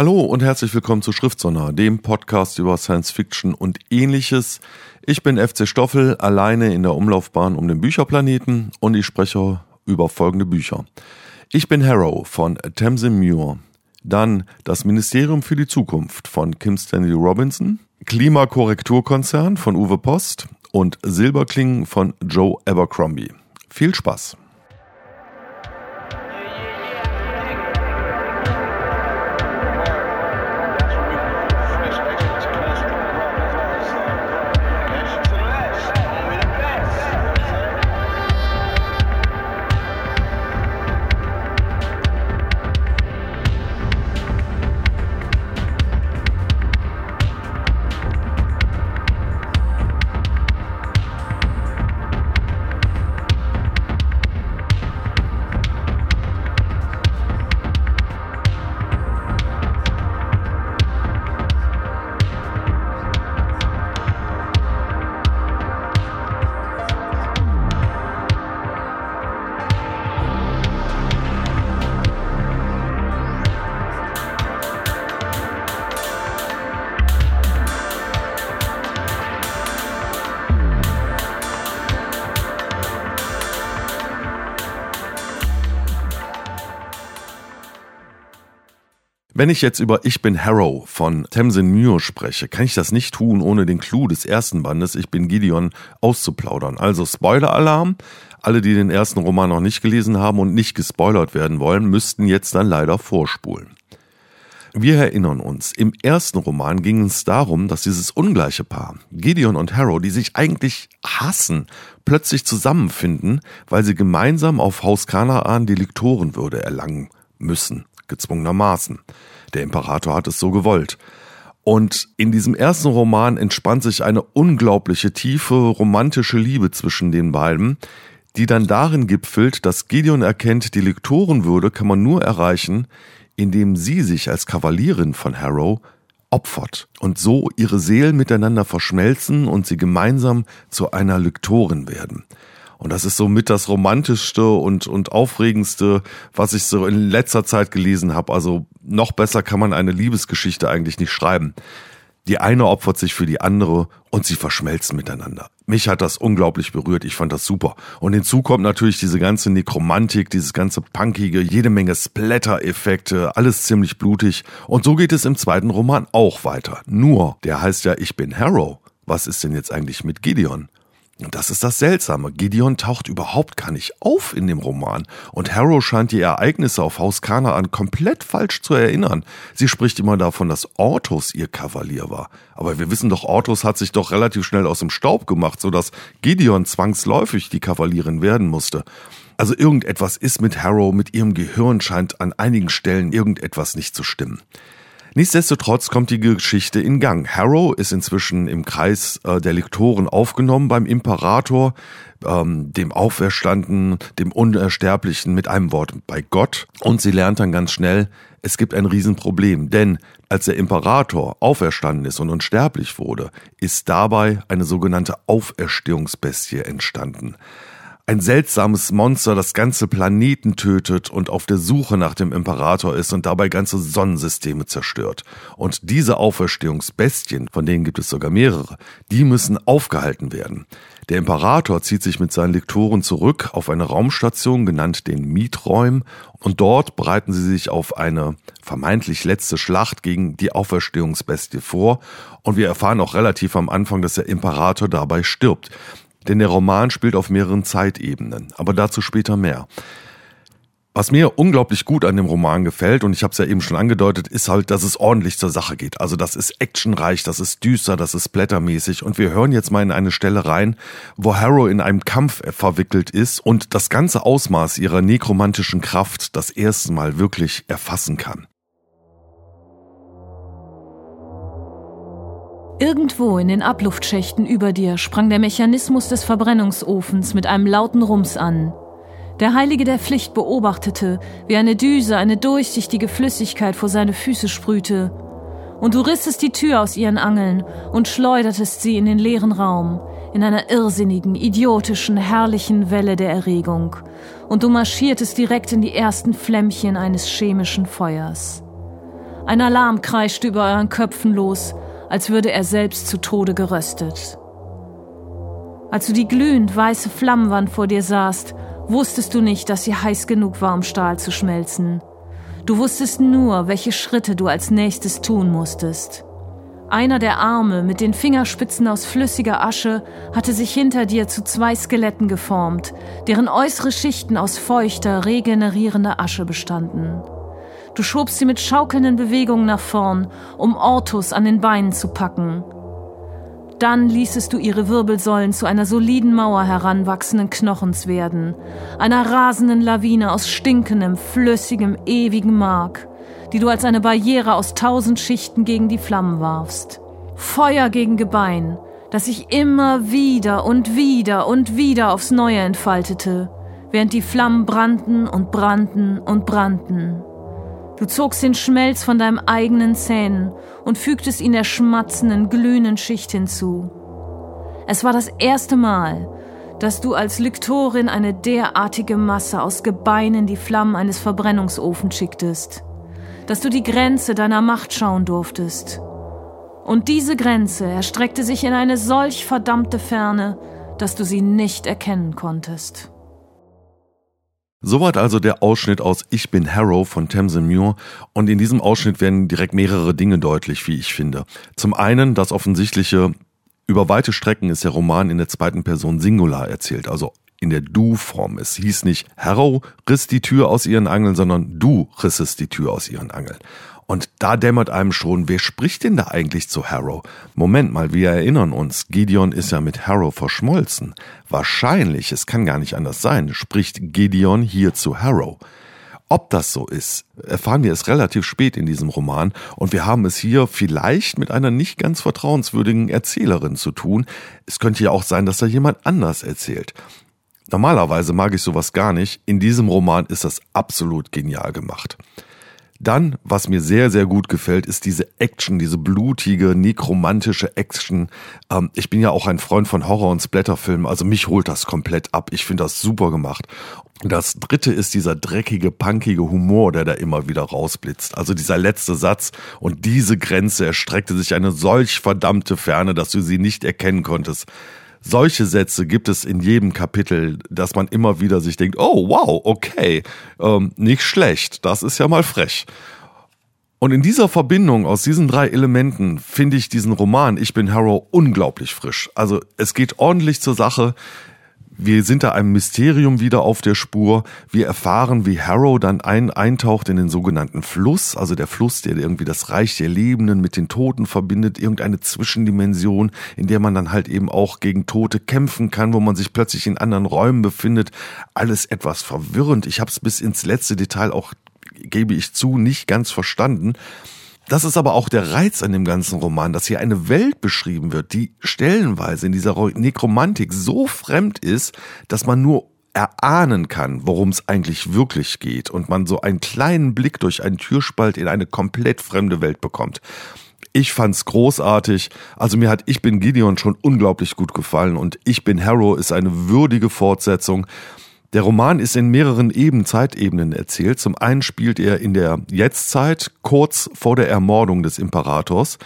Hallo und herzlich willkommen zu Schriftsonner, dem Podcast über Science Fiction und ähnliches. Ich bin FC Stoffel, alleine in der Umlaufbahn um den Bücherplaneten und ich spreche über folgende Bücher. Ich bin Harrow von Tamsin Muir. Dann das Ministerium für die Zukunft von Kim Stanley Robinson. Klimakorrekturkonzern von Uwe Post und Silberklingen von Joe Abercrombie. Viel Spaß! Wenn ich jetzt über Ich bin Harrow von Tamsin Muir spreche, kann ich das nicht tun, ohne den Clou des ersten Bandes Ich bin Gideon auszuplaudern. Also Spoiler-Alarm. Alle, die den ersten Roman noch nicht gelesen haben und nicht gespoilert werden wollen, müssten jetzt dann leider vorspulen. Wir erinnern uns, im ersten Roman ging es darum, dass dieses ungleiche Paar, Gideon und Harrow, die sich eigentlich hassen, plötzlich zusammenfinden, weil sie gemeinsam auf Haus Kanaan die Liktorenwürde erlangen müssen gezwungenermaßen. Der Imperator hat es so gewollt. Und in diesem ersten Roman entspannt sich eine unglaubliche tiefe romantische Liebe zwischen den beiden, die dann darin gipfelt, dass Gideon erkennt, die Lektorenwürde kann man nur erreichen, indem sie sich als Kavalierin von Harrow opfert und so ihre Seelen miteinander verschmelzen und sie gemeinsam zu einer Lektorin werden. Und das ist so mit das romantischste und, und aufregendste, was ich so in letzter Zeit gelesen habe. Also noch besser kann man eine Liebesgeschichte eigentlich nicht schreiben. Die eine opfert sich für die andere und sie verschmelzen miteinander. Mich hat das unglaublich berührt. Ich fand das super. Und hinzu kommt natürlich diese ganze Nekromantik, dieses ganze punkige, jede Menge Splatter-Effekte, alles ziemlich blutig. Und so geht es im zweiten Roman auch weiter. Nur, der heißt ja Ich bin Harrow. Was ist denn jetzt eigentlich mit Gideon? Und das ist das Seltsame. Gideon taucht überhaupt gar nicht auf in dem Roman. Und Harrow scheint die Ereignisse auf Haus Kanaan komplett falsch zu erinnern. Sie spricht immer davon, dass Ortus ihr Kavalier war. Aber wir wissen doch, Ortus hat sich doch relativ schnell aus dem Staub gemacht, sodass Gideon zwangsläufig die Kavalierin werden musste. Also irgendetwas ist mit Harrow, mit ihrem Gehirn scheint an einigen Stellen irgendetwas nicht zu stimmen. Nichtsdestotrotz kommt die Geschichte in Gang. Harrow ist inzwischen im Kreis äh, der Lektoren aufgenommen beim Imperator, ähm, dem Auferstanden, dem Unersterblichen, mit einem Wort bei Gott. Und sie lernt dann ganz schnell, es gibt ein Riesenproblem, denn als der Imperator auferstanden ist und unsterblich wurde, ist dabei eine sogenannte Auferstehungsbestie entstanden ein seltsames Monster das ganze Planeten tötet und auf der Suche nach dem Imperator ist und dabei ganze Sonnensysteme zerstört. Und diese Auferstehungsbestien, von denen gibt es sogar mehrere, die müssen aufgehalten werden. Der Imperator zieht sich mit seinen Lektoren zurück auf eine Raumstation, genannt den Mieträum, und dort bereiten sie sich auf eine vermeintlich letzte Schlacht gegen die Auferstehungsbestie vor. Und wir erfahren auch relativ am Anfang, dass der Imperator dabei stirbt. Denn der Roman spielt auf mehreren Zeitebenen, aber dazu später mehr. Was mir unglaublich gut an dem Roman gefällt, und ich habe es ja eben schon angedeutet, ist halt, dass es ordentlich zur Sache geht. Also das ist actionreich, das ist düster, das ist blättermäßig. Und wir hören jetzt mal in eine Stelle rein, wo Harrow in einem Kampf verwickelt ist und das ganze Ausmaß ihrer nekromantischen Kraft das erste Mal wirklich erfassen kann. Irgendwo in den Abluftschächten über dir sprang der Mechanismus des Verbrennungsofens mit einem lauten Rums an. Der Heilige der Pflicht beobachtete, wie eine Düse eine durchsichtige Flüssigkeit vor seine Füße sprühte. Und du rissest die Tür aus ihren Angeln und schleudertest sie in den leeren Raum, in einer irrsinnigen, idiotischen, herrlichen Welle der Erregung. Und du marschiertest direkt in die ersten Flämmchen eines chemischen Feuers. Ein Alarm kreischte über euren Köpfen los, als würde er selbst zu Tode geröstet. Als du die glühend weiße Flammenwand vor dir sahst, wusstest du nicht, dass sie heiß genug war, um Stahl zu schmelzen. Du wusstest nur, welche Schritte du als nächstes tun musstest. Einer der Arme mit den Fingerspitzen aus flüssiger Asche hatte sich hinter dir zu zwei Skeletten geformt, deren äußere Schichten aus feuchter, regenerierender Asche bestanden. Du schobst sie mit schaukelnden Bewegungen nach vorn, um Ortus an den Beinen zu packen. Dann ließest du ihre Wirbelsäulen zu einer soliden Mauer heranwachsenden Knochens werden, einer rasenden Lawine aus stinkendem, flüssigem, ewigem Mark die du als eine Barriere aus tausend Schichten gegen die Flammen warfst. Feuer gegen Gebein, das sich immer wieder und wieder und wieder aufs Neue entfaltete, während die Flammen brannten und brannten und brannten. Du zogst den Schmelz von deinem eigenen Zähnen und fügtest ihn der schmatzenden, glühenden Schicht hinzu. Es war das erste Mal, dass du als Lektorin eine derartige Masse aus Gebeinen die Flammen eines Verbrennungsofens schicktest dass du die Grenze deiner Macht schauen durftest. Und diese Grenze erstreckte sich in eine solch verdammte Ferne, dass du sie nicht erkennen konntest. Soweit also der Ausschnitt aus Ich bin Harrow von Tamsin Muir und in diesem Ausschnitt werden direkt mehrere Dinge deutlich, wie ich finde. Zum einen das offensichtliche, über weite Strecken ist der Roman in der zweiten Person Singular erzählt, also in der Du-Form. Es hieß nicht Harrow riss die Tür aus ihren Angeln, sondern du rissest die Tür aus ihren Angeln. Und da dämmert einem schon, wer spricht denn da eigentlich zu Harrow? Moment mal, wir erinnern uns, Gideon ist ja mit Harrow verschmolzen. Wahrscheinlich, es kann gar nicht anders sein, spricht Gideon hier zu Harrow. Ob das so ist, erfahren wir es relativ spät in diesem Roman und wir haben es hier vielleicht mit einer nicht ganz vertrauenswürdigen Erzählerin zu tun. Es könnte ja auch sein, dass da jemand anders erzählt. Normalerweise mag ich sowas gar nicht. In diesem Roman ist das absolut genial gemacht. Dann, was mir sehr, sehr gut gefällt, ist diese Action, diese blutige, nekromantische Action. Ähm, ich bin ja auch ein Freund von Horror- und Splatterfilmen, also mich holt das komplett ab. Ich finde das super gemacht. Das dritte ist dieser dreckige, punkige Humor, der da immer wieder rausblitzt. Also dieser letzte Satz und diese Grenze erstreckte sich eine solch verdammte Ferne, dass du sie nicht erkennen konntest solche Sätze gibt es in jedem Kapitel, dass man immer wieder sich denkt, oh wow, okay, ähm, nicht schlecht, das ist ja mal frech. Und in dieser Verbindung aus diesen drei Elementen finde ich diesen Roman Ich bin Harrow unglaublich frisch. Also es geht ordentlich zur Sache. Wir sind da einem Mysterium wieder auf der Spur. Wir erfahren, wie Harrow dann ein, eintaucht in den sogenannten Fluss, also der Fluss, der irgendwie das Reich der Lebenden mit den Toten verbindet, irgendeine Zwischendimension, in der man dann halt eben auch gegen Tote kämpfen kann, wo man sich plötzlich in anderen Räumen befindet. Alles etwas verwirrend. Ich habe es bis ins letzte Detail auch, gebe ich zu, nicht ganz verstanden. Das ist aber auch der Reiz an dem ganzen Roman, dass hier eine Welt beschrieben wird, die stellenweise in dieser Nekromantik so fremd ist, dass man nur erahnen kann, worum es eigentlich wirklich geht und man so einen kleinen Blick durch einen Türspalt in eine komplett fremde Welt bekommt. Ich fand's großartig. Also mir hat Ich bin Gideon schon unglaublich gut gefallen und Ich bin Harrow ist eine würdige Fortsetzung. Der Roman ist in mehreren Eben Zeitebenen erzählt. Zum einen spielt er in der Jetztzeit, kurz vor der Ermordung des Imperators.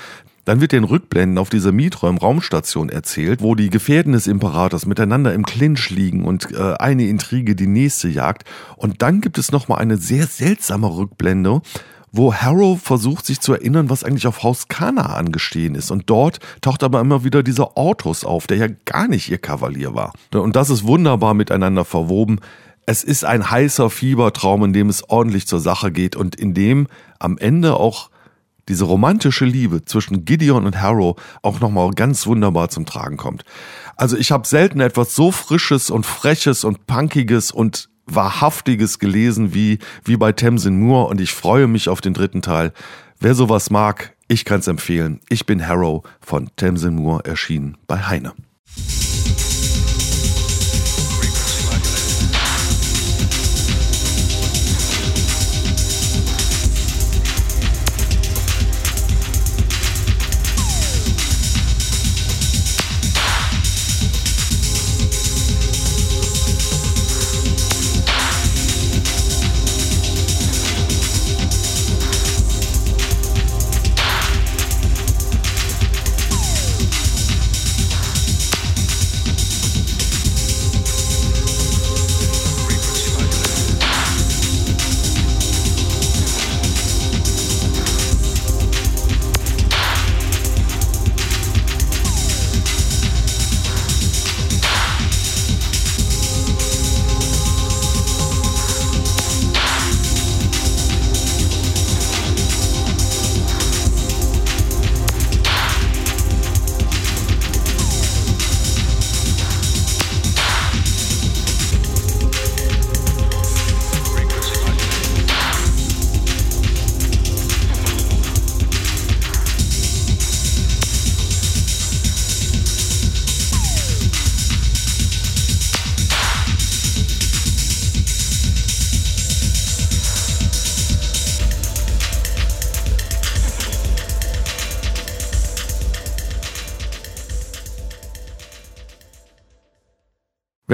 Dann wird den Rückblenden auf dieser Mieträum-Raumstation erzählt, wo die Gefährten des Imperators miteinander im Clinch liegen und äh, eine Intrige die nächste jagt. Und dann gibt es nochmal eine sehr seltsame Rückblende, wo Harrow versucht sich zu erinnern, was eigentlich auf Haus Kana angestehen ist. Und dort taucht aber immer wieder dieser Ortus auf, der ja gar nicht ihr Kavalier war. Und das ist wunderbar miteinander verwoben. Es ist ein heißer Fiebertraum, in dem es ordentlich zur Sache geht und in dem am Ende auch diese romantische Liebe zwischen Gideon und Harrow auch nochmal ganz wunderbar zum Tragen kommt. Also ich habe selten etwas so Frisches und Freches und Punkiges und Wahrhaftiges gelesen wie, wie bei Tamsin Moore und ich freue mich auf den dritten Teil. Wer sowas mag, ich kann es empfehlen. Ich bin Harrow von Tamsin Moore erschienen bei Heine.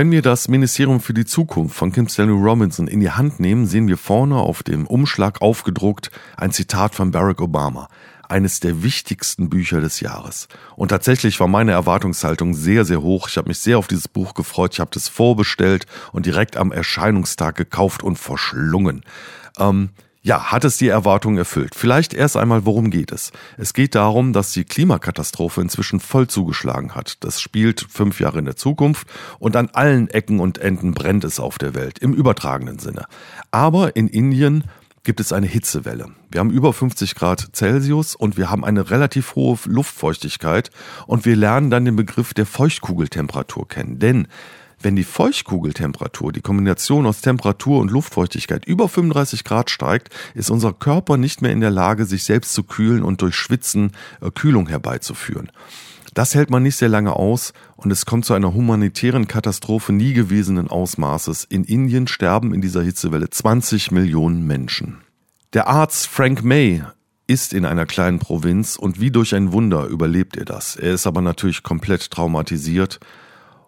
Wenn wir das Ministerium für die Zukunft von Kim Stanley Robinson in die Hand nehmen, sehen wir vorne auf dem Umschlag aufgedruckt ein Zitat von Barack Obama. Eines der wichtigsten Bücher des Jahres. Und tatsächlich war meine Erwartungshaltung sehr, sehr hoch. Ich habe mich sehr auf dieses Buch gefreut. Ich habe das vorbestellt und direkt am Erscheinungstag gekauft und verschlungen. Ähm, ja, hat es die Erwartungen erfüllt? Vielleicht erst einmal, worum geht es? Es geht darum, dass die Klimakatastrophe inzwischen voll zugeschlagen hat. Das spielt fünf Jahre in der Zukunft und an allen Ecken und Enden brennt es auf der Welt, im übertragenen Sinne. Aber in Indien gibt es eine Hitzewelle. Wir haben über 50 Grad Celsius und wir haben eine relativ hohe Luftfeuchtigkeit und wir lernen dann den Begriff der Feuchtkugeltemperatur kennen. Denn wenn die Feuchtkugeltemperatur, die Kombination aus Temperatur und Luftfeuchtigkeit über 35 Grad steigt, ist unser Körper nicht mehr in der Lage, sich selbst zu kühlen und durch Schwitzen äh, Kühlung herbeizuführen. Das hält man nicht sehr lange aus und es kommt zu einer humanitären Katastrophe nie gewesenen Ausmaßes. In Indien sterben in dieser Hitzewelle 20 Millionen Menschen. Der Arzt Frank May ist in einer kleinen Provinz und wie durch ein Wunder überlebt er das. Er ist aber natürlich komplett traumatisiert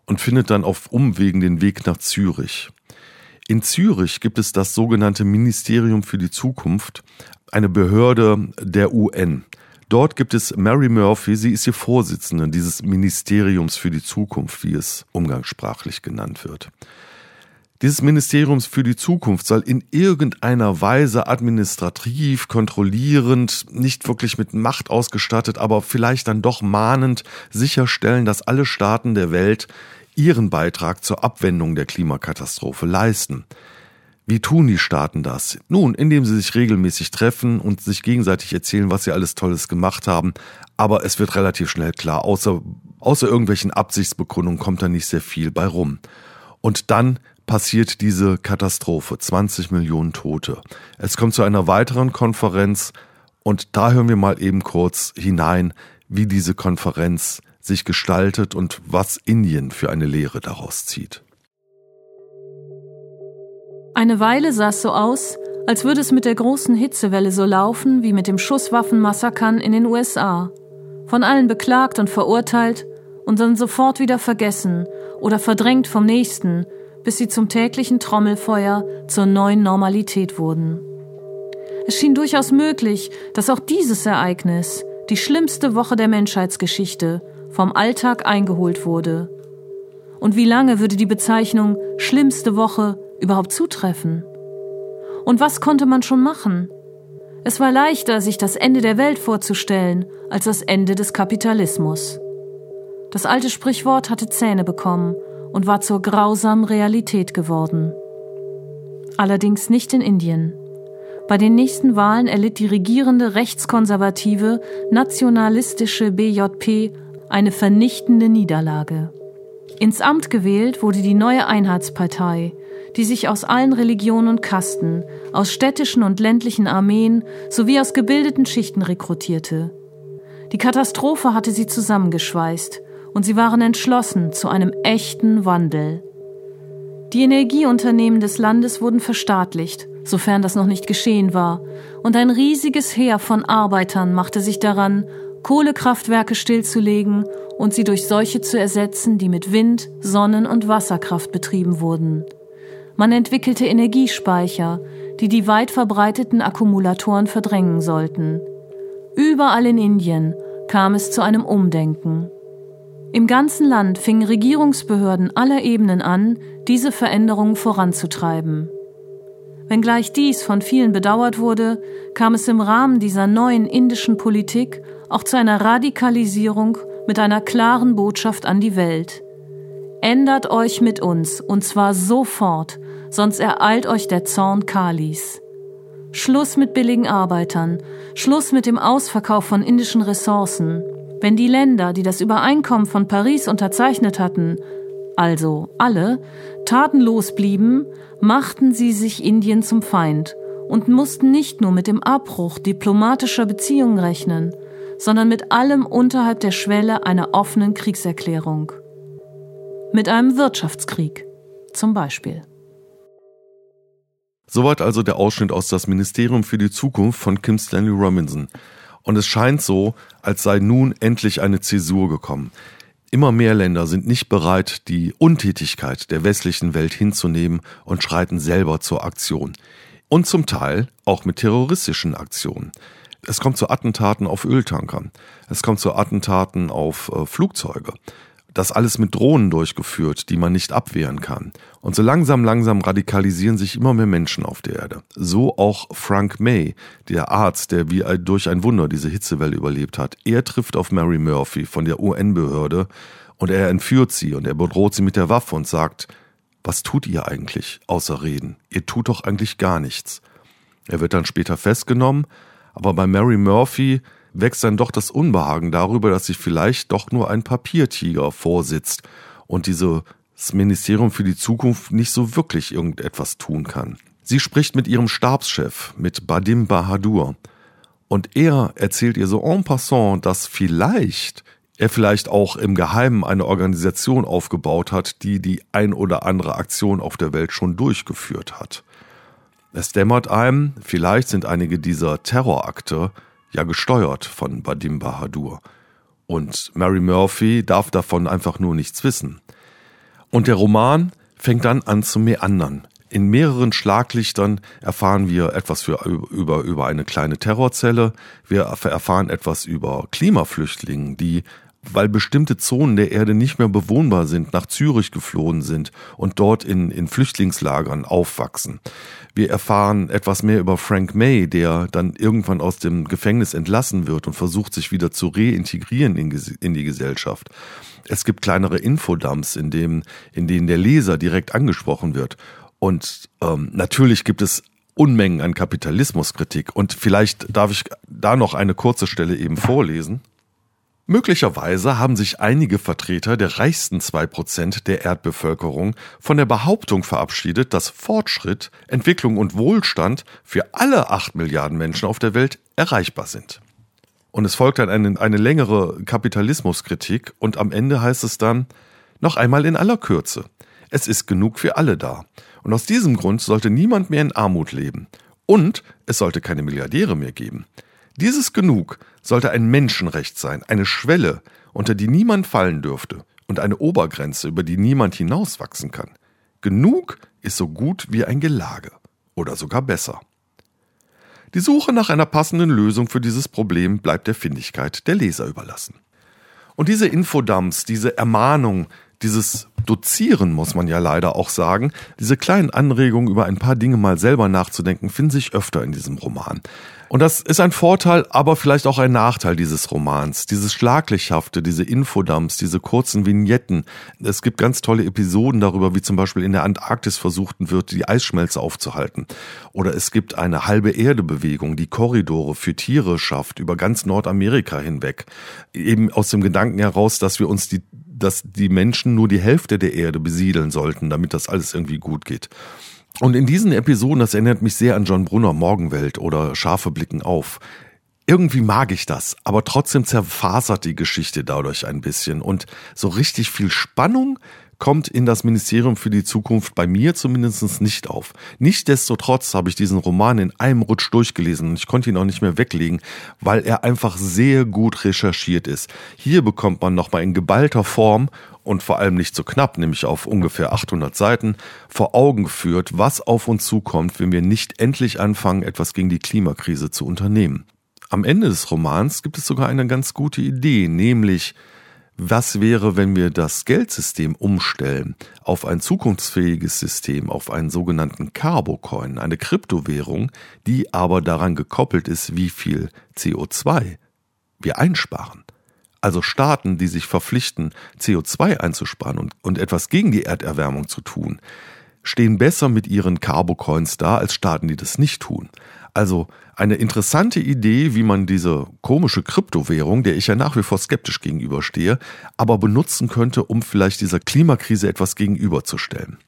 und findet dann auf Umwegen den Weg nach Zürich. In Zürich gibt es das sogenannte Ministerium für die Zukunft, eine Behörde der UN. Dort gibt es Mary Murphy, sie ist die Vorsitzende dieses Ministeriums für die Zukunft, wie es umgangssprachlich genannt wird. Dieses Ministeriums für die Zukunft soll in irgendeiner Weise administrativ, kontrollierend, nicht wirklich mit Macht ausgestattet, aber vielleicht dann doch mahnend sicherstellen, dass alle Staaten der Welt ihren Beitrag zur Abwendung der Klimakatastrophe leisten. Wie tun die Staaten das? Nun, indem sie sich regelmäßig treffen und sich gegenseitig erzählen, was sie alles Tolles gemacht haben. Aber es wird relativ schnell klar, außer, außer irgendwelchen Absichtsbekundungen kommt da nicht sehr viel bei rum. Und dann passiert diese Katastrophe, 20 Millionen Tote. Es kommt zu einer weiteren Konferenz und da hören wir mal eben kurz hinein, wie diese Konferenz sich gestaltet und was Indien für eine Lehre daraus zieht. Eine Weile sah es so aus, als würde es mit der großen Hitzewelle so laufen wie mit dem Schusswaffenmassakern in den USA. Von allen beklagt und verurteilt und dann sofort wieder vergessen oder verdrängt vom nächsten, bis sie zum täglichen Trommelfeuer zur neuen Normalität wurden. Es schien durchaus möglich, dass auch dieses Ereignis, die schlimmste Woche der Menschheitsgeschichte, vom Alltag eingeholt wurde. Und wie lange würde die Bezeichnung schlimmste Woche überhaupt zutreffen? Und was konnte man schon machen? Es war leichter, sich das Ende der Welt vorzustellen, als das Ende des Kapitalismus. Das alte Sprichwort hatte Zähne bekommen und war zur grausamen Realität geworden. Allerdings nicht in Indien. Bei den nächsten Wahlen erlitt die regierende rechtskonservative nationalistische BJP eine vernichtende Niederlage. Ins Amt gewählt wurde die neue Einheitspartei, die sich aus allen Religionen und Kasten, aus städtischen und ländlichen Armeen sowie aus gebildeten Schichten rekrutierte. Die Katastrophe hatte sie zusammengeschweißt und sie waren entschlossen zu einem echten Wandel. Die Energieunternehmen des Landes wurden verstaatlicht, sofern das noch nicht geschehen war, und ein riesiges Heer von Arbeitern machte sich daran, Kohlekraftwerke stillzulegen und sie durch solche zu ersetzen, die mit Wind, Sonnen- und Wasserkraft betrieben wurden. Man entwickelte Energiespeicher, die die weit verbreiteten Akkumulatoren verdrängen sollten. Überall in Indien kam es zu einem Umdenken. Im ganzen Land fingen Regierungsbehörden aller Ebenen an, diese Veränderungen voranzutreiben. Wenngleich dies von vielen bedauert wurde, kam es im Rahmen dieser neuen indischen Politik auch zu einer Radikalisierung mit einer klaren Botschaft an die Welt. Ändert euch mit uns, und zwar sofort, sonst ereilt euch der Zorn Kalis. Schluss mit billigen Arbeitern, Schluss mit dem Ausverkauf von indischen Ressourcen, wenn die Länder, die das Übereinkommen von Paris unterzeichnet hatten, also alle, tatenlos blieben, machten sie sich Indien zum Feind und mussten nicht nur mit dem Abbruch diplomatischer Beziehungen rechnen, sondern mit allem unterhalb der Schwelle einer offenen Kriegserklärung. Mit einem Wirtschaftskrieg zum Beispiel. Soweit also der Ausschnitt aus das Ministerium für die Zukunft von Kim Stanley Robinson. Und es scheint so, als sei nun endlich eine Zäsur gekommen. Immer mehr Länder sind nicht bereit, die Untätigkeit der westlichen Welt hinzunehmen und schreiten selber zur Aktion. Und zum Teil auch mit terroristischen Aktionen. Es kommt zu Attentaten auf Öltankern. Es kommt zu Attentaten auf äh, Flugzeuge das alles mit Drohnen durchgeführt, die man nicht abwehren kann. Und so langsam, langsam radikalisieren sich immer mehr Menschen auf der Erde. So auch Frank May, der Arzt, der wie durch ein Wunder diese Hitzewelle überlebt hat. Er trifft auf Mary Murphy von der UN-Behörde und er entführt sie und er bedroht sie mit der Waffe und sagt, was tut ihr eigentlich außer reden? Ihr tut doch eigentlich gar nichts. Er wird dann später festgenommen, aber bei Mary Murphy wächst dann doch das Unbehagen darüber, dass sich vielleicht doch nur ein Papiertiger vorsitzt und dieses Ministerium für die Zukunft nicht so wirklich irgendetwas tun kann. Sie spricht mit ihrem Stabschef, mit Badim Bahadur, und er erzählt ihr so en passant, dass vielleicht er vielleicht auch im Geheimen eine Organisation aufgebaut hat, die die ein oder andere Aktion auf der Welt schon durchgeführt hat. Es dämmert einem, vielleicht sind einige dieser Terrorakte ja gesteuert von Badim Bahadur. Und Mary Murphy darf davon einfach nur nichts wissen. Und der Roman fängt dann an zu meandern. In mehreren Schlaglichtern erfahren wir etwas für, über, über eine kleine Terrorzelle. Wir erfahren etwas über Klimaflüchtlinge, die weil bestimmte Zonen der Erde nicht mehr bewohnbar sind, nach Zürich geflohen sind und dort in, in Flüchtlingslagern aufwachsen. Wir erfahren etwas mehr über Frank May, der dann irgendwann aus dem Gefängnis entlassen wird und versucht, sich wieder zu reintegrieren in, in die Gesellschaft. Es gibt kleinere Infodumps, in, dem, in denen der Leser direkt angesprochen wird. Und ähm, natürlich gibt es Unmengen an Kapitalismuskritik. Und vielleicht darf ich da noch eine kurze Stelle eben vorlesen. Möglicherweise haben sich einige Vertreter der reichsten zwei Prozent der Erdbevölkerung von der Behauptung verabschiedet, dass Fortschritt, Entwicklung und Wohlstand für alle acht Milliarden Menschen auf der Welt erreichbar sind. Und es folgt dann eine, eine längere Kapitalismuskritik und am Ende heißt es dann, noch einmal in aller Kürze, es ist genug für alle da. Und aus diesem Grund sollte niemand mehr in Armut leben. Und es sollte keine Milliardäre mehr geben. Dieses Genug sollte ein Menschenrecht sein, eine Schwelle, unter die niemand fallen dürfte und eine Obergrenze, über die niemand hinauswachsen kann. Genug ist so gut wie ein Gelage oder sogar besser. Die Suche nach einer passenden Lösung für dieses Problem bleibt der Findigkeit der Leser überlassen. Und diese Infodumps, diese Ermahnung, dieses Dozieren, muss man ja leider auch sagen, diese kleinen Anregungen über ein paar Dinge mal selber nachzudenken, finden sich öfter in diesem Roman. Und das ist ein Vorteil, aber vielleicht auch ein Nachteil dieses Romans. Dieses Schlaglichhafte, diese Infodumps, diese kurzen Vignetten. Es gibt ganz tolle Episoden darüber, wie zum Beispiel in der Antarktis versucht wird, die Eisschmelze aufzuhalten. Oder es gibt eine halbe Erde-Bewegung, die Korridore für Tiere schafft, über ganz Nordamerika hinweg. Eben aus dem Gedanken heraus, dass wir uns die dass die Menschen nur die Hälfte der Erde besiedeln sollten, damit das alles irgendwie gut geht. Und in diesen Episoden, das erinnert mich sehr an John Brunner Morgenwelt oder Schafe blicken auf. Irgendwie mag ich das, aber trotzdem zerfasert die Geschichte dadurch ein bisschen und so richtig viel Spannung kommt in das Ministerium für die Zukunft bei mir zumindest nicht auf. Nichtsdestotrotz habe ich diesen Roman in einem Rutsch durchgelesen und ich konnte ihn auch nicht mehr weglegen, weil er einfach sehr gut recherchiert ist. Hier bekommt man nochmal in geballter Form und vor allem nicht so knapp, nämlich auf ungefähr 800 Seiten, vor Augen geführt, was auf uns zukommt, wenn wir nicht endlich anfangen, etwas gegen die Klimakrise zu unternehmen. Am Ende des Romans gibt es sogar eine ganz gute Idee, nämlich was wäre, wenn wir das Geldsystem umstellen auf ein zukunftsfähiges System, auf einen sogenannten Carbocoin, eine Kryptowährung, die aber daran gekoppelt ist, wie viel CO2 wir einsparen. Also Staaten, die sich verpflichten, CO2 einzusparen und, und etwas gegen die Erderwärmung zu tun, stehen besser mit ihren Carbocoins da als Staaten, die das nicht tun. Also eine interessante Idee, wie man diese komische Kryptowährung, der ich ja nach wie vor skeptisch gegenüberstehe, aber benutzen könnte, um vielleicht dieser Klimakrise etwas gegenüberzustellen.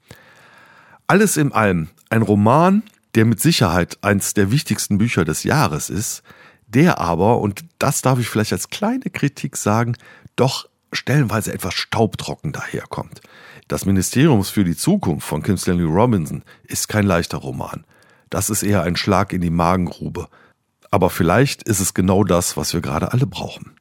Alles in allem ein Roman, der mit Sicherheit eins der wichtigsten Bücher des Jahres ist, der aber, und das darf ich vielleicht als kleine Kritik sagen, doch stellenweise etwas staubtrocken daherkommt. Das Ministeriums für die Zukunft von Kim Stanley Robinson ist kein leichter Roman. Das ist eher ein Schlag in die Magengrube. Aber vielleicht ist es genau das, was wir gerade alle brauchen.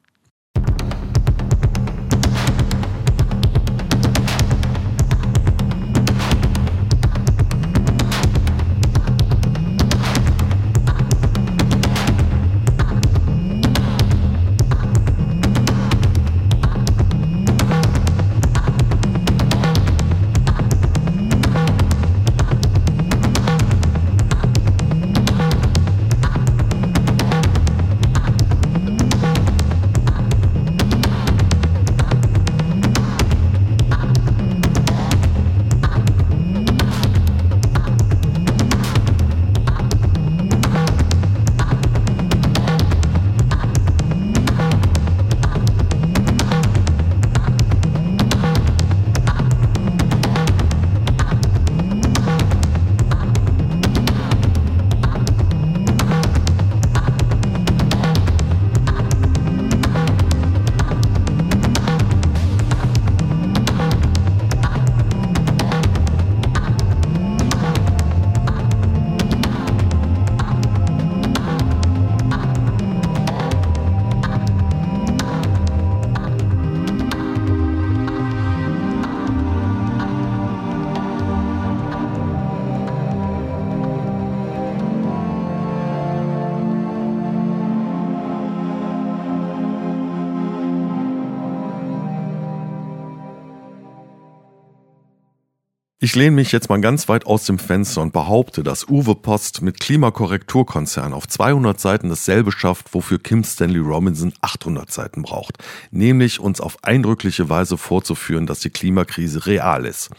Ich lehne mich jetzt mal ganz weit aus dem Fenster und behaupte, dass Uwe Post mit Klimakorrekturkonzern auf 200 Seiten dasselbe schafft, wofür Kim Stanley Robinson 800 Seiten braucht. Nämlich uns auf eindrückliche Weise vorzuführen, dass die Klimakrise real ist.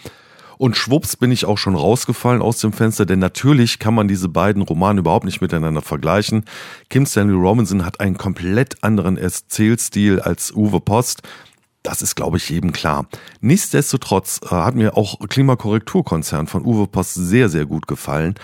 Und schwupps bin ich auch schon rausgefallen aus dem Fenster, denn natürlich kann man diese beiden Romane überhaupt nicht miteinander vergleichen. Kim Stanley Robinson hat einen komplett anderen Erzählstil als Uwe Post. Das ist, glaube ich, jedem klar. Nichtsdestotrotz äh, hat mir auch Klimakorrekturkonzern von Uwe Post sehr, sehr gut gefallen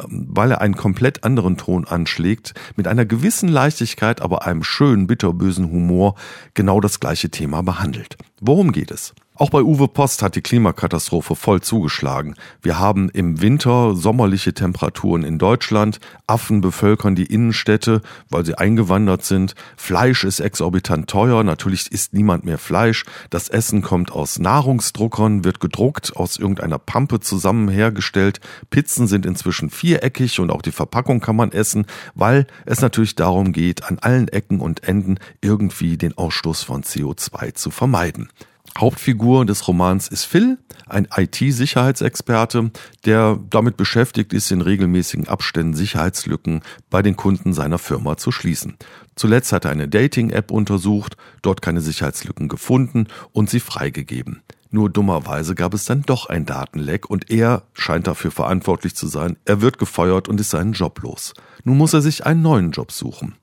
ähm, weil er einen komplett anderen Ton anschlägt, mit einer gewissen Leichtigkeit, aber einem schönen, bitterbösen Humor genau das gleiche Thema behandelt. Worum geht es? Auch bei Uwe Post hat die Klimakatastrophe voll zugeschlagen. Wir haben im Winter sommerliche Temperaturen in Deutschland, Affen bevölkern die Innenstädte, weil sie eingewandert sind, Fleisch ist exorbitant teuer, natürlich isst niemand mehr Fleisch, das Essen kommt aus Nahrungsdruckern, wird gedruckt, aus irgendeiner Pampe zusammen hergestellt, Pizzen sind inzwischen viereckig und auch die Verpackung kann man essen, weil es natürlich darum geht, an allen Ecken und Enden irgendwie den Ausstoß von CO2 zu vermeiden. Hauptfigur des Romans ist Phil, ein IT-Sicherheitsexperte, der damit beschäftigt ist, in regelmäßigen Abständen Sicherheitslücken bei den Kunden seiner Firma zu schließen. Zuletzt hat er eine Dating-App untersucht, dort keine Sicherheitslücken gefunden und sie freigegeben. Nur dummerweise gab es dann doch ein Datenleck und er scheint dafür verantwortlich zu sein. Er wird gefeuert und ist seinen Job los. Nun muss er sich einen neuen Job suchen.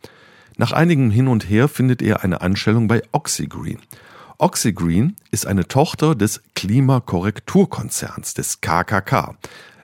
Nach einigem Hin und Her findet er eine Anstellung bei Oxygreen. Oxygreen ist eine Tochter des Klimakorrekturkonzerns, des KKK.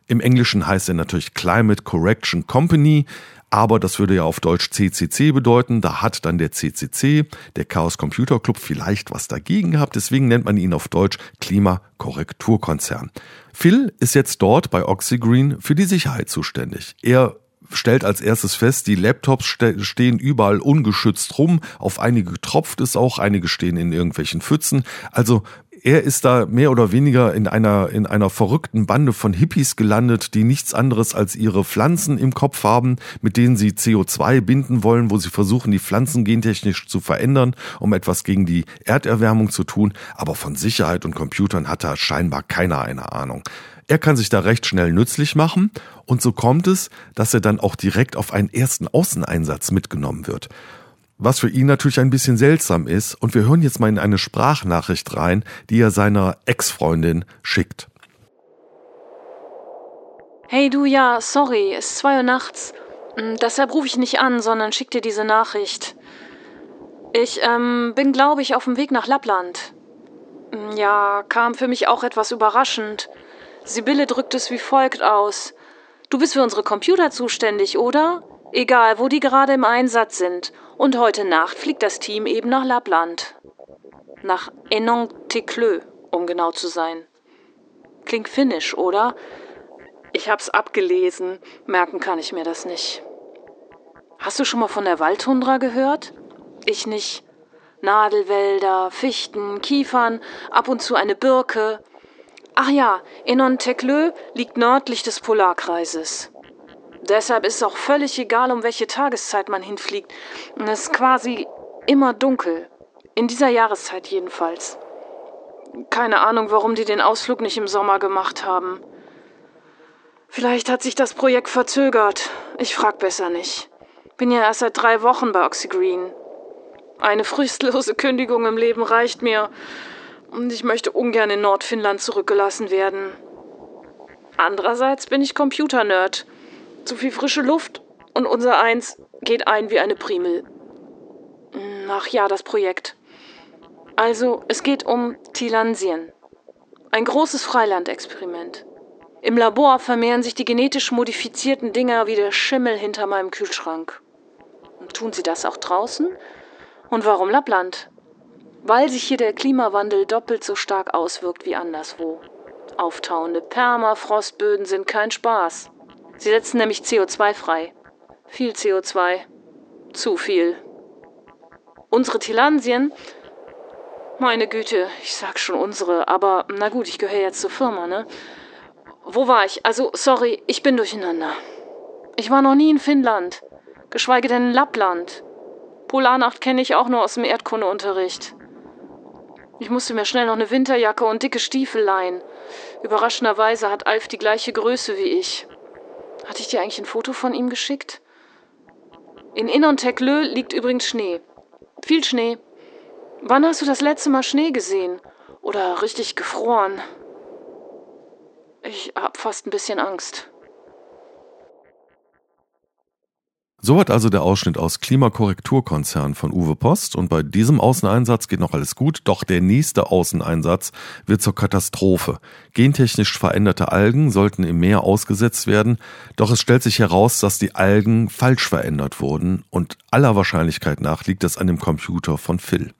Im Englischen heißt er natürlich Climate Correction Company, aber das würde ja auf Deutsch CCC bedeuten. Da hat dann der CCC, der Chaos Computer Club, vielleicht was dagegen gehabt. Deswegen nennt man ihn auf Deutsch Klimakorrekturkonzern. Phil ist jetzt dort bei Oxygreen für die Sicherheit zuständig. Er stellt als erstes fest, die Laptops ste stehen überall ungeschützt rum. Auf einige tropft es auch, einige stehen in irgendwelchen Pfützen. Also er ist da mehr oder weniger in einer, in einer verrückten Bande von Hippies gelandet, die nichts anderes als ihre Pflanzen im Kopf haben, mit denen sie CO2 binden wollen, wo sie versuchen, die Pflanzen gentechnisch zu verändern, um etwas gegen die Erderwärmung zu tun. Aber von Sicherheit und Computern hat da scheinbar keiner eine Ahnung. Er kann sich da recht schnell nützlich machen und so kommt es, dass er dann auch direkt auf einen ersten Außeneinsatz mitgenommen wird. Was für ihn natürlich ein bisschen seltsam ist und wir hören jetzt mal in eine Sprachnachricht rein, die er seiner Ex-Freundin schickt. Hey du, ja, sorry, es ist zwei Uhr nachts. Hm, deshalb rufe ich nicht an, sondern schick dir diese Nachricht. Ich ähm, bin, glaube ich, auf dem Weg nach Lappland. Hm, ja, kam für mich auch etwas überraschend. Sibylle drückt es wie folgt aus. Du bist für unsere Computer zuständig, oder? Egal, wo die gerade im Einsatz sind. Und heute Nacht fliegt das Team eben nach Lappland. Nach Enonteklö, um genau zu sein. Klingt finnisch, oder? Ich hab's abgelesen. Merken kann ich mir das nicht. Hast du schon mal von der Waldtundra gehört? Ich nicht. Nadelwälder, Fichten, Kiefern, ab und zu eine Birke. Ach ja, Enonteklö liegt nördlich des Polarkreises. Deshalb ist es auch völlig egal, um welche Tageszeit man hinfliegt. Es ist quasi immer dunkel. In dieser Jahreszeit jedenfalls. Keine Ahnung, warum die den Ausflug nicht im Sommer gemacht haben. Vielleicht hat sich das Projekt verzögert. Ich frag besser nicht. Bin ja erst seit drei Wochen bei Oxygreen. Eine frühstlose Kündigung im Leben reicht mir. Und ich möchte ungern in Nordfinnland zurückgelassen werden. Andererseits bin ich Computernerd. Zu viel frische Luft und unser Eins geht ein wie eine Primel. Ach ja, das Projekt. Also, es geht um Tilansien. Ein großes Freilandexperiment. Im Labor vermehren sich die genetisch modifizierten Dinger wie der Schimmel hinter meinem Kühlschrank. Und tun sie das auch draußen? Und warum Lappland? Weil sich hier der Klimawandel doppelt so stark auswirkt wie anderswo. Auftauende Permafrostböden sind kein Spaß. Sie setzen nämlich CO2 frei. Viel CO2. Zu viel. Unsere Tilansien. Meine Güte, ich sag schon unsere, aber na gut, ich gehöre jetzt zur Firma, ne? Wo war ich? Also, sorry, ich bin durcheinander. Ich war noch nie in Finnland, geschweige denn in Lappland. Polarnacht kenne ich auch nur aus dem Erdkundeunterricht. Ich musste mir schnell noch eine Winterjacke und dicke Stiefel leihen. Überraschenderweise hat Alf die gleiche Größe wie ich. Hatte ich dir eigentlich ein Foto von ihm geschickt? In Innonteklö liegt übrigens Schnee. Viel Schnee. Wann hast du das letzte Mal Schnee gesehen? Oder richtig gefroren? Ich hab fast ein bisschen Angst. So hat also der Ausschnitt aus Klimakorrekturkonzern von Uwe Post und bei diesem Außeneinsatz geht noch alles gut, doch der nächste Außeneinsatz wird zur Katastrophe. Gentechnisch veränderte Algen sollten im Meer ausgesetzt werden, doch es stellt sich heraus, dass die Algen falsch verändert wurden und aller Wahrscheinlichkeit nach liegt es an dem Computer von Phil.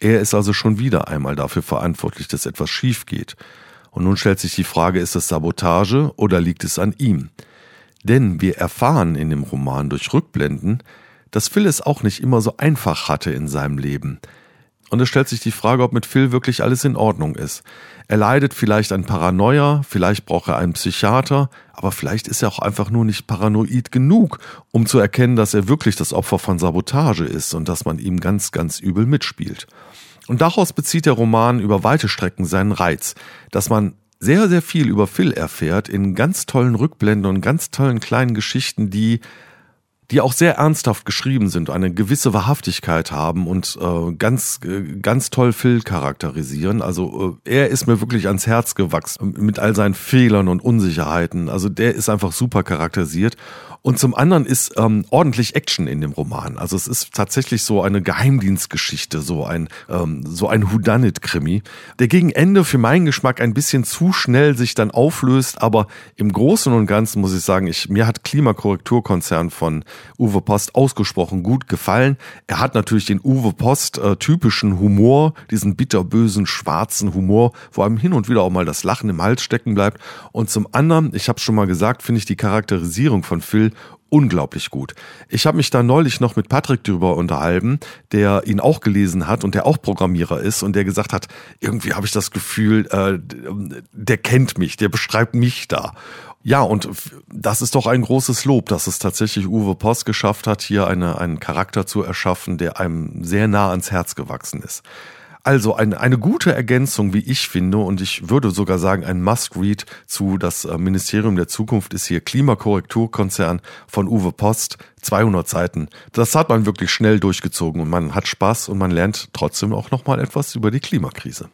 Er ist also schon wieder einmal dafür verantwortlich, dass etwas schief geht. Und nun stellt sich die Frage, ist es Sabotage oder liegt es an ihm? Denn wir erfahren in dem Roman durch Rückblenden, dass Phil es auch nicht immer so einfach hatte in seinem Leben. Und es stellt sich die Frage, ob mit Phil wirklich alles in Ordnung ist. Er leidet vielleicht an Paranoia, vielleicht braucht er einen Psychiater, aber vielleicht ist er auch einfach nur nicht paranoid genug, um zu erkennen, dass er wirklich das Opfer von Sabotage ist und dass man ihm ganz, ganz übel mitspielt. Und daraus bezieht der Roman über weite Strecken seinen Reiz, dass man sehr, sehr viel über Phil erfährt in ganz tollen Rückblenden und ganz tollen kleinen Geschichten, die die auch sehr ernsthaft geschrieben sind, eine gewisse Wahrhaftigkeit haben und äh, ganz, äh, ganz toll Phil charakterisieren. Also äh, er ist mir wirklich ans Herz gewachsen mit all seinen Fehlern und Unsicherheiten. Also der ist einfach super charakterisiert und zum anderen ist ähm, ordentlich Action in dem Roman. Also es ist tatsächlich so eine Geheimdienstgeschichte, so ein ähm, so ein Whodunit-Krimi, der gegen Ende für meinen Geschmack ein bisschen zu schnell sich dann auflöst. Aber im Großen und Ganzen muss ich sagen, ich, mir hat Klimakorrekturkonzern von Uwe Post ausgesprochen gut gefallen. Er hat natürlich den Uwe Post äh, typischen Humor, diesen bitterbösen schwarzen Humor, wo einem hin und wieder auch mal das Lachen im Hals stecken bleibt. Und zum anderen, ich habe schon mal gesagt, finde ich die Charakterisierung von Phil unglaublich gut. Ich habe mich da neulich noch mit Patrick drüber unterhalten, der ihn auch gelesen hat und der auch Programmierer ist und der gesagt hat, irgendwie habe ich das Gefühl, äh, der kennt mich, der beschreibt mich da. Ja, und das ist doch ein großes Lob, dass es tatsächlich Uwe Post geschafft hat, hier eine, einen Charakter zu erschaffen, der einem sehr nah ans Herz gewachsen ist. Also eine, eine gute Ergänzung, wie ich finde, und ich würde sogar sagen, ein Must-Read zu Das äh, Ministerium der Zukunft ist hier Klimakorrekturkonzern von Uwe Post, 200 Seiten. Das hat man wirklich schnell durchgezogen und man hat Spaß und man lernt trotzdem auch nochmal etwas über die Klimakrise.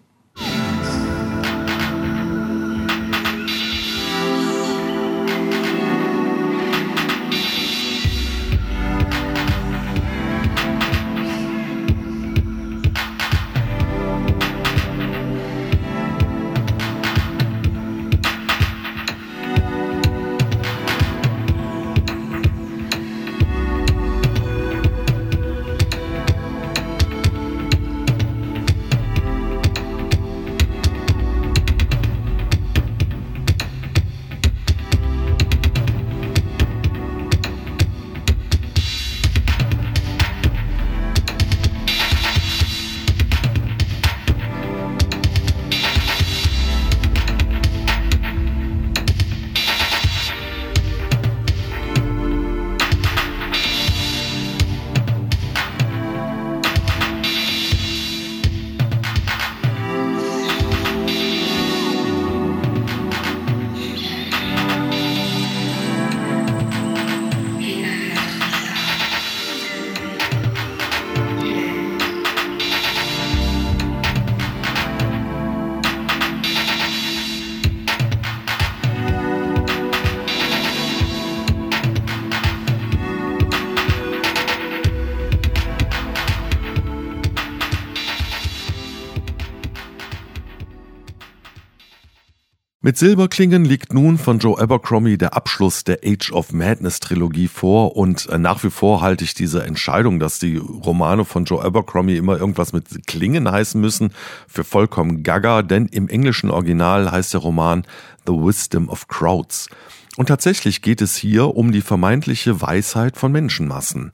Mit Silberklingen liegt nun von Joe Abercrombie der Abschluss der Age of Madness Trilogie vor und äh, nach wie vor halte ich diese Entscheidung, dass die Romane von Joe Abercrombie immer irgendwas mit Klingen heißen müssen, für vollkommen gaga, denn im englischen Original heißt der Roman The Wisdom of Crowds. Und tatsächlich geht es hier um die vermeintliche Weisheit von Menschenmassen.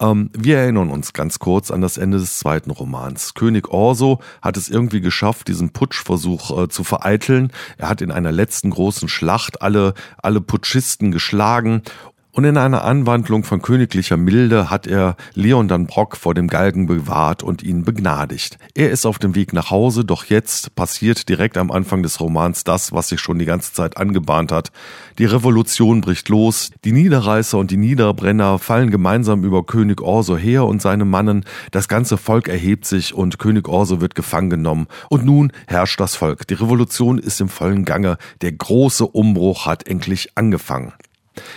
Ähm, wir erinnern uns ganz kurz an das Ende des zweiten Romans. König Orso hat es irgendwie geschafft, diesen Putschversuch äh, zu vereiteln. Er hat in einer letzten großen Schlacht alle, alle Putschisten geschlagen Und in einer Anwandlung von königlicher Milde hat er Leon dann Brock vor dem Galgen bewahrt und ihn begnadigt. Er ist auf dem Weg nach Hause, doch jetzt passiert direkt am Anfang des Romans das, was sich schon die ganze Zeit angebahnt hat. Die Revolution bricht los, die Niederreißer und die Niederbrenner fallen gemeinsam über König Orso her und seine Mannen, das ganze Volk erhebt sich und König Orso wird gefangen genommen. Und nun herrscht das Volk. Die Revolution ist im vollen Gange, der große Umbruch hat endlich angefangen.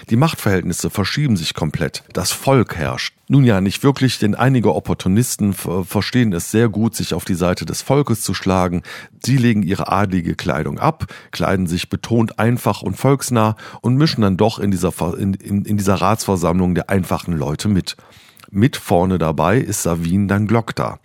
Die Machtverhältnisse verschieben sich komplett. Das Volk herrscht. Nun ja, nicht wirklich, denn einige Opportunisten verstehen es sehr gut, sich auf die Seite des Volkes zu schlagen. Sie legen ihre adlige Kleidung ab, kleiden sich betont einfach und volksnah und mischen dann doch in dieser, in, in, in dieser Ratsversammlung der einfachen Leute mit. Mit vorne dabei ist Savin dann Glockda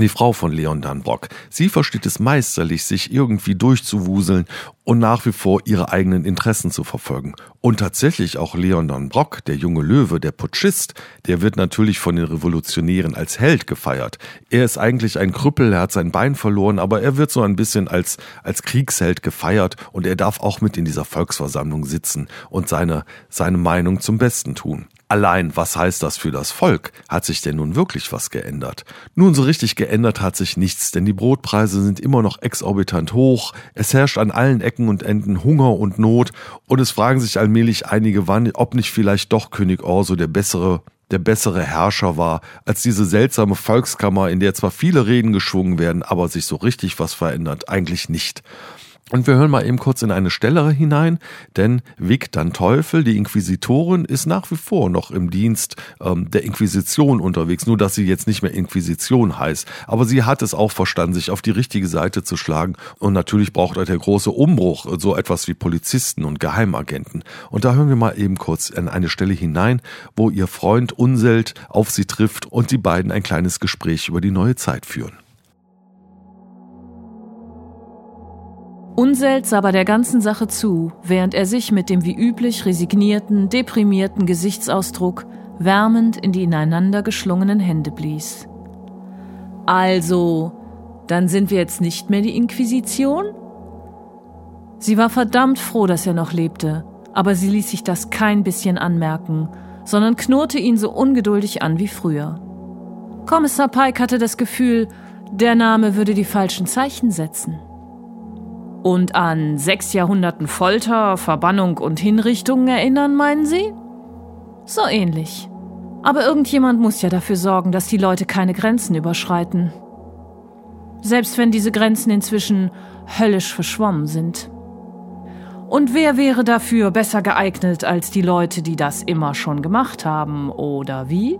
die Frau von Leon Danbrock. Sie versteht es meisterlich, sich irgendwie durchzuwuseln und nach wie vor ihre eigenen Interessen zu verfolgen. Und tatsächlich auch Leon Danbrock, der junge Löwe, der Putschist, der wird natürlich von den Revolutionären als Held gefeiert. Er ist eigentlich ein Krüppel, er hat sein Bein verloren, aber er wird so ein bisschen als, als Kriegsheld gefeiert und er darf auch mit in dieser Volksversammlung sitzen und seine, seine Meinung zum Besten tun. Allein, was heißt das für das Volk? Hat sich denn nun wirklich was geändert? Nun, so richtig geändert hat sich nichts, denn die Brotpreise sind immer noch exorbitant hoch, es herrscht an allen Ecken und Enden Hunger und Not und es fragen sich allmählich einige, wann, ob nicht vielleicht doch König Orso der bessere der bessere Herrscher war als diese seltsame Volkskammer, in der zwar viele Reden geschwungen werden, aber sich so richtig was verändert, eigentlich nicht. Und wir hören mal eben kurz in eine Stelle hinein, denn Vic dann Teufel, die Inquisitorin, ist nach wie vor noch im Dienst ähm, der Inquisition unterwegs, nur dass sie jetzt nicht mehr Inquisition heißt. Aber sie hat es auch verstanden, sich auf die richtige Seite zu schlagen. Und natürlich braucht er der große Umbruch so etwas wie Polizisten und Geheimagenten. Und da hören wir mal eben kurz in eine Stelle hinein, wo ihr Freund Unselt auf sie trifft und die beiden ein kleines Gespräch über die neue Zeit führen. Unselt sah bei der ganzen Sache zu, während er sich mit dem wie üblich resignierten, deprimierten Gesichtsausdruck wärmend in die ineinander geschlungenen Hände blies. Also, dann sind wir jetzt nicht mehr die Inquisition? Sie war verdammt froh, dass er noch lebte, aber sie ließ sich das kein bisschen anmerken, sondern knurrte ihn so ungeduldig an wie früher. Kommissar Pike hatte das Gefühl, der Name würde die falschen Zeichen setzen. Und an sechs Jahrhunderten Folter, Verbannung und Hinrichtungen erinnern, meinen Sie? So ähnlich. Aber irgendjemand muss ja dafür sorgen, dass die Leute keine Grenzen überschreiten. Selbst wenn diese Grenzen inzwischen höllisch verschwommen sind. Und wer wäre dafür besser geeignet als die Leute, die das immer schon gemacht haben, oder wie?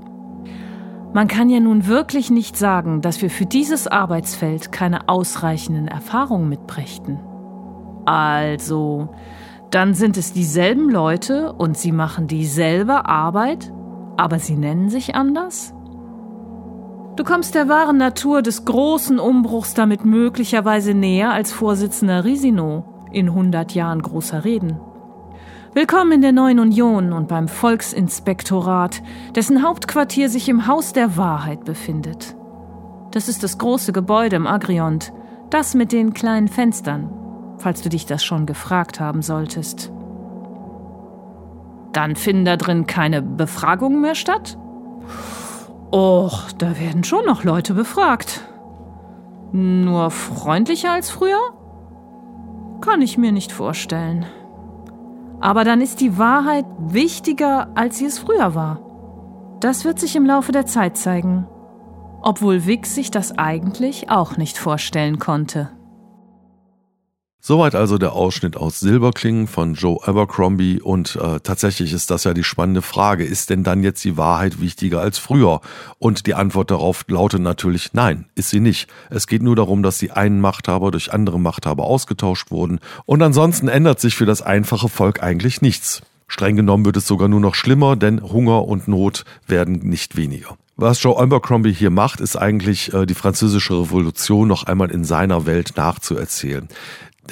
Man kann ja nun wirklich nicht sagen, dass wir für dieses Arbeitsfeld keine ausreichenden Erfahrungen mitbrächten. Also, dann sind es dieselben Leute und sie machen dieselbe Arbeit, aber sie nennen sich anders? Du kommst der wahren Natur des großen Umbruchs damit möglicherweise näher als Vorsitzender Risino in 100 Jahren großer Reden. Willkommen in der neuen Union und beim Volksinspektorat, dessen Hauptquartier sich im Haus der Wahrheit befindet. Das ist das große Gebäude im Agriont, das mit den kleinen Fenstern, falls du dich das schon gefragt haben solltest. Dann finden da drin keine Befragungen mehr statt? Och, da werden schon noch Leute befragt. Nur freundlicher als früher? Kann ich mir nicht vorstellen. Aber dann ist die Wahrheit wichtiger, als sie es früher war. Das wird sich im Laufe der Zeit zeigen. Obwohl Vic sich das eigentlich auch nicht vorstellen konnte. Soweit also der Ausschnitt aus Silberklingen von Joe Abercrombie und äh, tatsächlich ist das ja die spannende Frage, ist denn dann jetzt die Wahrheit wichtiger als früher? Und die Antwort darauf lautet natürlich nein, ist sie nicht. Es geht nur darum, dass die einen Machthaber durch andere Machthaber ausgetauscht wurden und ansonsten ändert sich für das einfache Volk eigentlich nichts. Streng genommen wird es sogar nur noch schlimmer, denn Hunger und Not werden nicht weniger. Was Joe Abercrombie hier macht, ist eigentlich äh, die französische Revolution noch einmal in seiner Welt nachzuerzählen.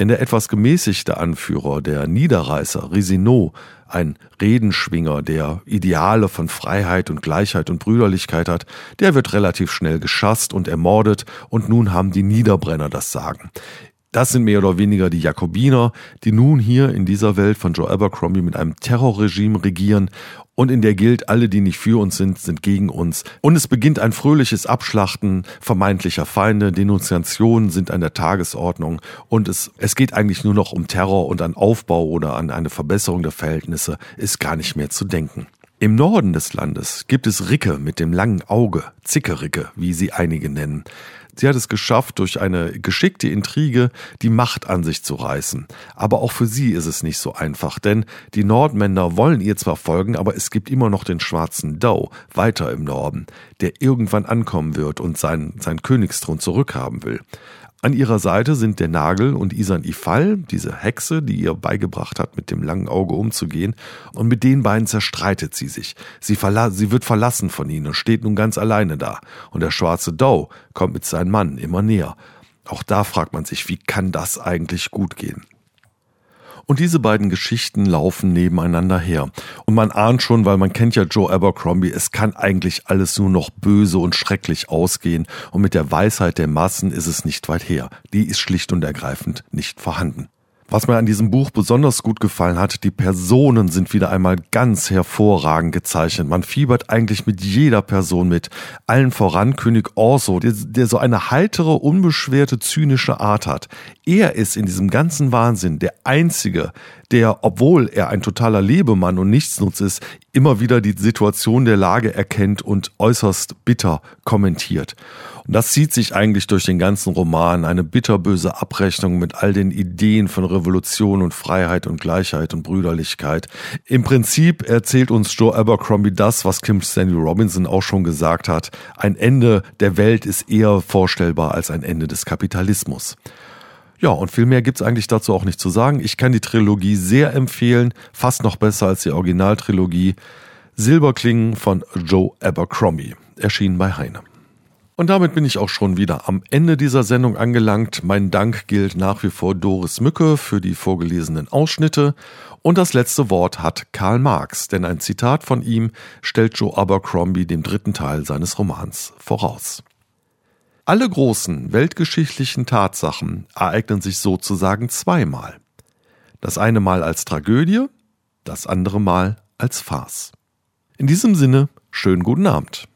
Denn der etwas gemäßigte Anführer, der Niederreißer, Risinot, ein Redenschwinger, der Ideale von Freiheit und Gleichheit und Brüderlichkeit hat, der wird relativ schnell geschasst und ermordet und nun haben die Niederbrenner das Sagen. Das sind mehr oder weniger die Jakobiner, die nun hier in dieser Welt von Joe Abercrombie mit einem Terrorregime regieren und in der gilt, alle, die nicht für uns sind, sind gegen uns. Und es beginnt ein fröhliches Abschlachten vermeintlicher Feinde, Denunziationen sind an der Tagesordnung und es, es geht eigentlich nur noch um Terror und an Aufbau oder an eine Verbesserung der Verhältnisse ist gar nicht mehr zu denken. Im Norden des Landes gibt es Ricke mit dem langen Auge, Zickericke, wie sie einige nennen. Sie hat es geschafft, durch eine geschickte Intrige die Macht an sich zu reißen. Aber auch für sie ist es nicht so einfach, denn die Nordmänner wollen ihr zwar folgen, aber es gibt immer noch den schwarzen Dau weiter im Norden, der irgendwann ankommen wird und seinen, seinen Königsthron zurückhaben will. An ihrer Seite sind der Nagel und Isan Ifal, diese Hexe, die ihr beigebracht hat, mit dem langen Auge umzugehen, und mit den beiden zerstreitet sie sich. Sie, sie wird verlassen von ihnen und steht nun ganz alleine da. Und der schwarze Doe kommt mit seinem Mann immer näher. Auch da fragt man sich, wie kann das eigentlich gut gehen? Und diese beiden Geschichten laufen nebeneinander her. Und man ahnt schon, weil man kennt ja Joe Abercrombie, es kann eigentlich alles nur noch böse und schrecklich ausgehen. Und mit der Weisheit der Massen ist es nicht weit her. Die ist schlicht und ergreifend nicht vorhanden. Was mir an diesem Buch besonders gut gefallen hat, die Personen sind wieder einmal ganz hervorragend gezeichnet. Man fiebert eigentlich mit jeder Person mit. Allen voran König Orso, der, der so eine heitere, unbeschwerte, zynische Art hat. Er ist in diesem ganzen Wahnsinn der Einzige, der, obwohl er ein totaler Lebemann und Nichtsnutz ist, immer wieder die Situation der Lage erkennt und äußerst bitter kommentiert. Und das zieht sich eigentlich durch den ganzen Roman, eine bitterböse Abrechnung mit all den Ideen von Revolution und Freiheit und Gleichheit und Brüderlichkeit. Im Prinzip erzählt uns Joe Abercrombie das, was Kim Stanley Robinson auch schon gesagt hat. Ein Ende der Welt ist eher vorstellbar als ein Ende des Kapitalismus. Ja, und viel mehr gibt's eigentlich dazu auch nicht zu sagen. Ich kann die Trilogie sehr empfehlen, fast noch besser als die Originaltrilogie. Silberklingen von Joe Abercrombie, erschienen bei Heine. Und damit bin ich auch schon wieder am Ende dieser Sendung angelangt. Mein Dank gilt nach wie vor Doris Mücke für die vorgelesenen Ausschnitte. Und das letzte Wort hat Karl Marx, denn ein Zitat von ihm stellt Joe Abercrombie dem dritten Teil seines Romans voraus. Alle großen weltgeschichtlichen Tatsachen ereignen sich sozusagen zweimal. Das eine Mal als Tragödie, das andere Mal als Farce. In diesem Sinne, schönen guten Abend.